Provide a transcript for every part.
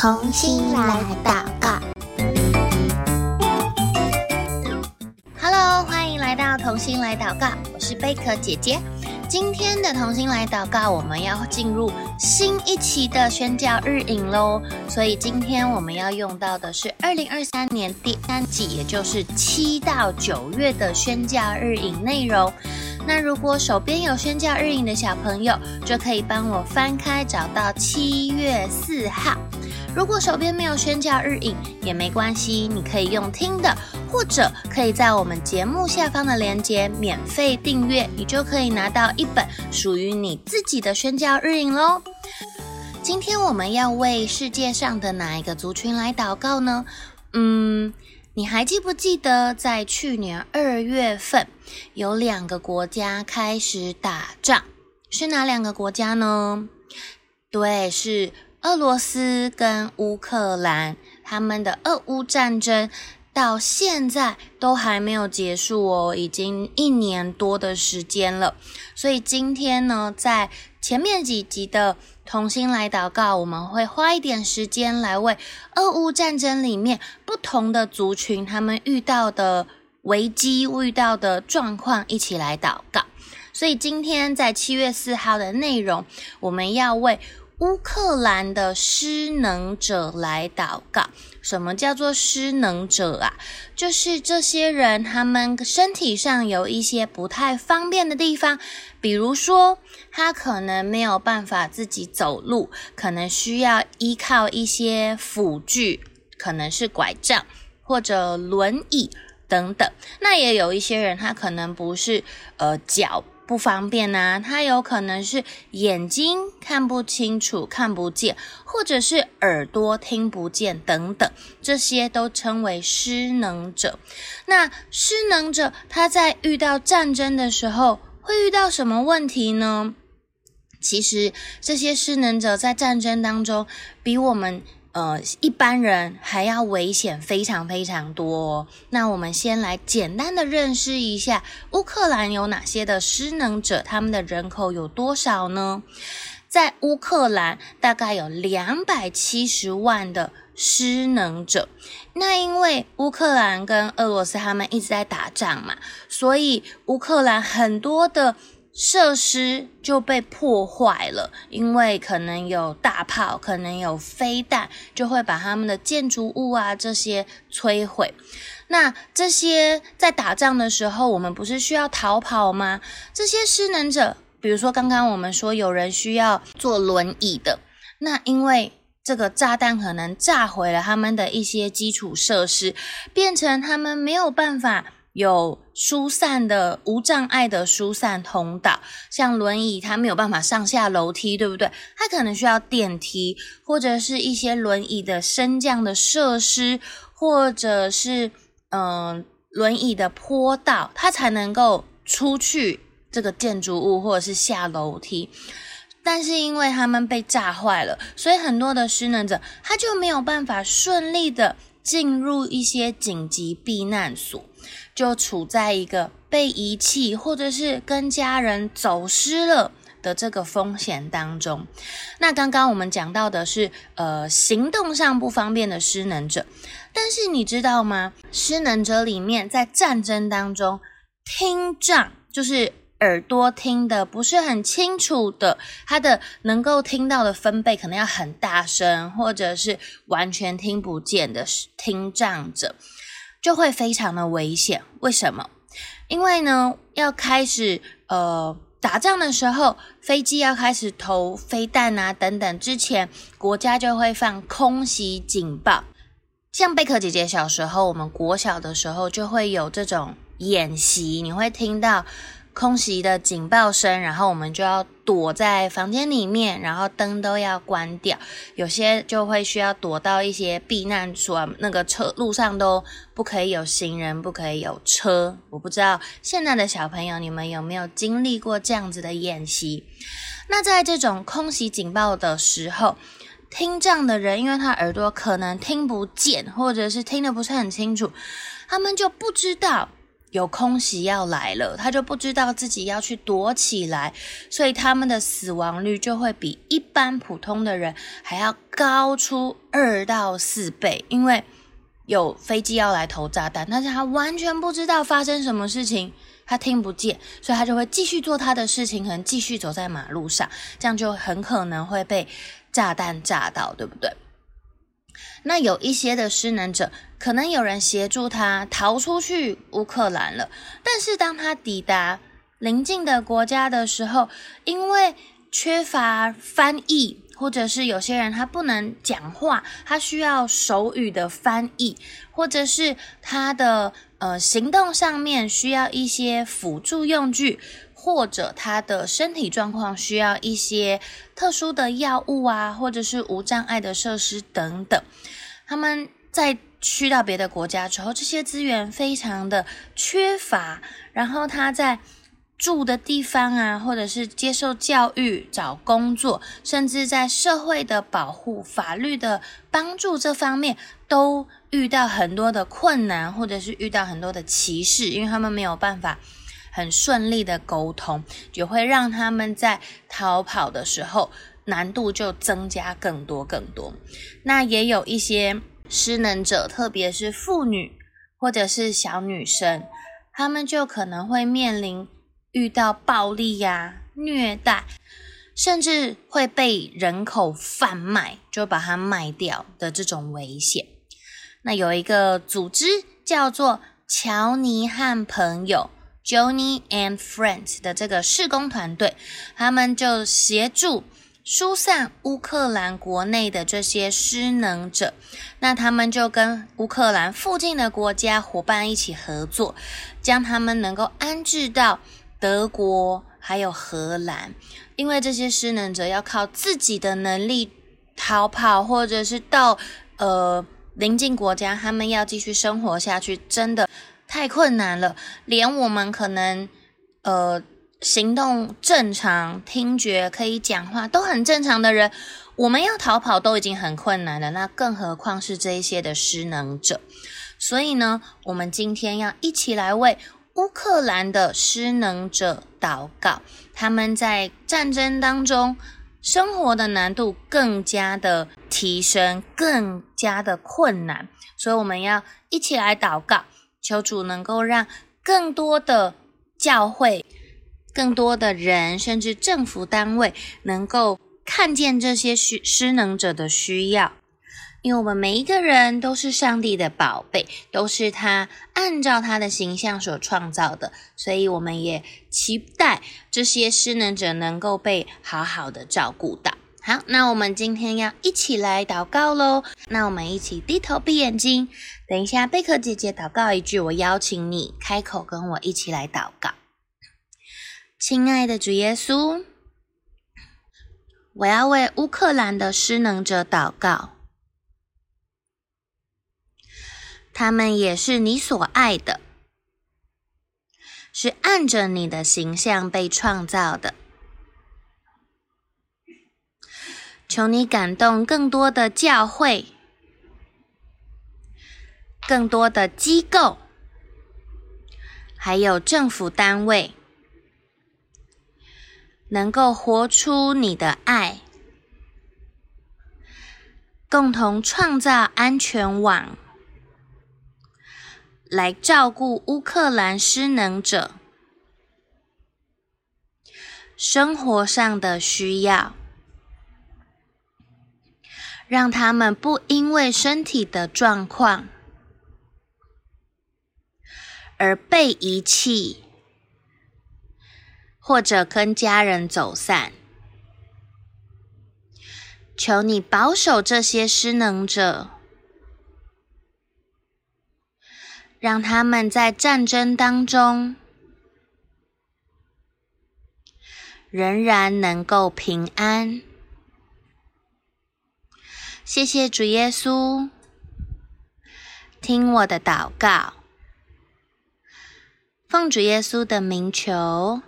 童心来祷告，Hello，欢迎来到童心来祷告，我是贝壳姐姐。今天的童心来祷告，我们要进入新一期的宣教日影喽。所以今天我们要用到的是二零二三年第三季，也就是七到九月的宣教日影内容。那如果手边有宣教日影的小朋友，就可以帮我翻开找到七月四号。如果手边没有宣教日影也没关系，你可以用听的，或者可以在我们节目下方的链接免费订阅，你就可以拿到一本属于你自己的宣教日影喽。今天我们要为世界上的哪一个族群来祷告呢？嗯，你还记不记得在去年二月份有两个国家开始打仗，是哪两个国家呢？对，是。俄罗斯跟乌克兰，他们的俄乌战争到现在都还没有结束哦，已经一年多的时间了。所以今天呢，在前面几集的同心来祷告，我们会花一点时间来为俄乌战争里面不同的族群他们遇到的危机、遇到的状况一起来祷告。所以今天在七月四号的内容，我们要为乌克兰的失能者来祷告。什么叫做失能者啊？就是这些人，他们身体上有一些不太方便的地方，比如说，他可能没有办法自己走路，可能需要依靠一些辅具，可能是拐杖或者轮椅等等。那也有一些人，他可能不是呃脚。不方便啊，他有可能是眼睛看不清楚、看不见，或者是耳朵听不见等等，这些都称为失能者。那失能者他在遇到战争的时候会遇到什么问题呢？其实这些失能者在战争当中比我们。呃，一般人还要危险非常非常多。那我们先来简单的认识一下乌克兰有哪些的失能者，他们的人口有多少呢？在乌克兰大概有两百七十万的失能者。那因为乌克兰跟俄罗斯他们一直在打仗嘛，所以乌克兰很多的。设施就被破坏了，因为可能有大炮，可能有飞弹，就会把他们的建筑物啊这些摧毁。那这些在打仗的时候，我们不是需要逃跑吗？这些失能者，比如说刚刚我们说有人需要坐轮椅的，那因为这个炸弹可能炸毁了他们的一些基础设施，变成他们没有办法。有疏散的无障碍的疏散通道，像轮椅，它没有办法上下楼梯，对不对？它可能需要电梯，或者是一些轮椅的升降的设施，或者是嗯、轮椅的坡道，它才能够出去这个建筑物，或者是下楼梯。但是因为他们被炸坏了，所以很多的失能者他就没有办法顺利的进入一些紧急避难所。就处在一个被遗弃，或者是跟家人走失了的这个风险当中。那刚刚我们讲到的是，呃，行动上不方便的失能者。但是你知道吗？失能者里面，在战争当中，听障就是耳朵听得不是很清楚的，他的能够听到的分贝可能要很大声，或者是完全听不见的听障者。就会非常的危险。为什么？因为呢，要开始呃打仗的时候，飞机要开始投飞弹啊等等，之前国家就会放空袭警报。像贝壳姐姐小时候，我们国小的时候就会有这种演习，你会听到。空袭的警报声，然后我们就要躲在房间里面，然后灯都要关掉。有些就会需要躲到一些避难所，那个车路上都不可以有行人，不可以有车。我不知道现在的小朋友你们有没有经历过这样子的演习？那在这种空袭警报的时候，听障的人，因为他耳朵可能听不见，或者是听得不是很清楚，他们就不知道。有空袭要来了，他就不知道自己要去躲起来，所以他们的死亡率就会比一般普通的人还要高出二到四倍。因为有飞机要来投炸弹，但是他完全不知道发生什么事情，他听不见，所以他就会继续做他的事情，可能继续走在马路上，这样就很可能会被炸弹炸到，对不对？那有一些的失能者，可能有人协助他逃出去乌克兰了，但是当他抵达邻近的国家的时候，因为缺乏翻译，或者是有些人他不能讲话，他需要手语的翻译，或者是他的呃行动上面需要一些辅助用具。或者他的身体状况需要一些特殊的药物啊，或者是无障碍的设施等等。他们在去到别的国家之后，这些资源非常的缺乏。然后他在住的地方啊，或者是接受教育、找工作，甚至在社会的保护、法律的帮助这方面，都遇到很多的困难，或者是遇到很多的歧视，因为他们没有办法。很顺利的沟通，也会让他们在逃跑的时候难度就增加更多更多。那也有一些失能者，特别是妇女或者是小女生，他们就可能会面临遇到暴力呀、虐待，甚至会被人口贩卖，就把它卖掉的这种危险。那有一个组织叫做乔尼和朋友。Johnny and Friends 的这个施工团队，他们就协助疏散乌克兰国内的这些失能者。那他们就跟乌克兰附近的国家伙伴一起合作，将他们能够安置到德国还有荷兰。因为这些失能者要靠自己的能力逃跑，或者是到呃邻近国家，他们要继续生活下去，真的。太困难了，连我们可能呃行动正常、听觉可以讲话都很正常的人，我们要逃跑都已经很困难了，那更何况是这一些的失能者。所以呢，我们今天要一起来为乌克兰的失能者祷告，他们在战争当中生活的难度更加的提升，更加的困难，所以我们要一起来祷告。求主能够让更多的教会、更多的人，甚至政府单位，能够看见这些需失能者的需要，因为我们每一个人都是上帝的宝贝，都是他按照他的形象所创造的，所以我们也期待这些失能者能够被好好的照顾到。好，那我们今天要一起来祷告喽。那我们一起低头闭眼睛。等一下，贝壳姐姐祷告一句，我邀请你开口跟我一起来祷告。亲爱的主耶稣，我要为乌克兰的失能者祷告，他们也是你所爱的，是按着你的形象被创造的。求你感动更多的教会。更多的机构，还有政府单位，能够活出你的爱，共同创造安全网，来照顾乌克兰失能者生活上的需要，让他们不因为身体的状况。而被遗弃，或者跟家人走散，求你保守这些失能者，让他们在战争当中仍然能够平安。谢谢主耶稣，听我的祷告。奉主耶稣的名求，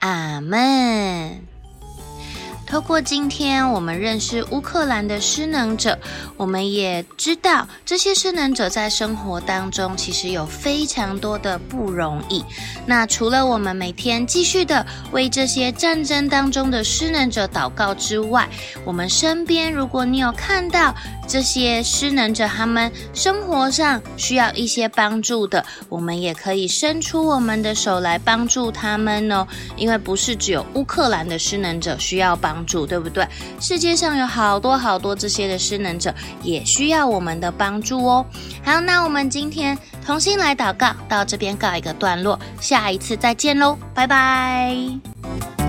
阿门。透过今天我们认识乌克兰的失能者，我们也知道这些失能者在生活当中其实有非常多的不容易。那除了我们每天继续的为这些战争当中的失能者祷告之外，我们身边如果你有看到这些失能者，他们生活上需要一些帮助的，我们也可以伸出我们的手来帮助他们哦。因为不是只有乌克兰的失能者需要帮助，对不对？世界上有好多好多这些的失能者也需要我们的帮助哦。好，那我们今天同心来祷告，到这边告一个段落，下一次再见喽，拜拜。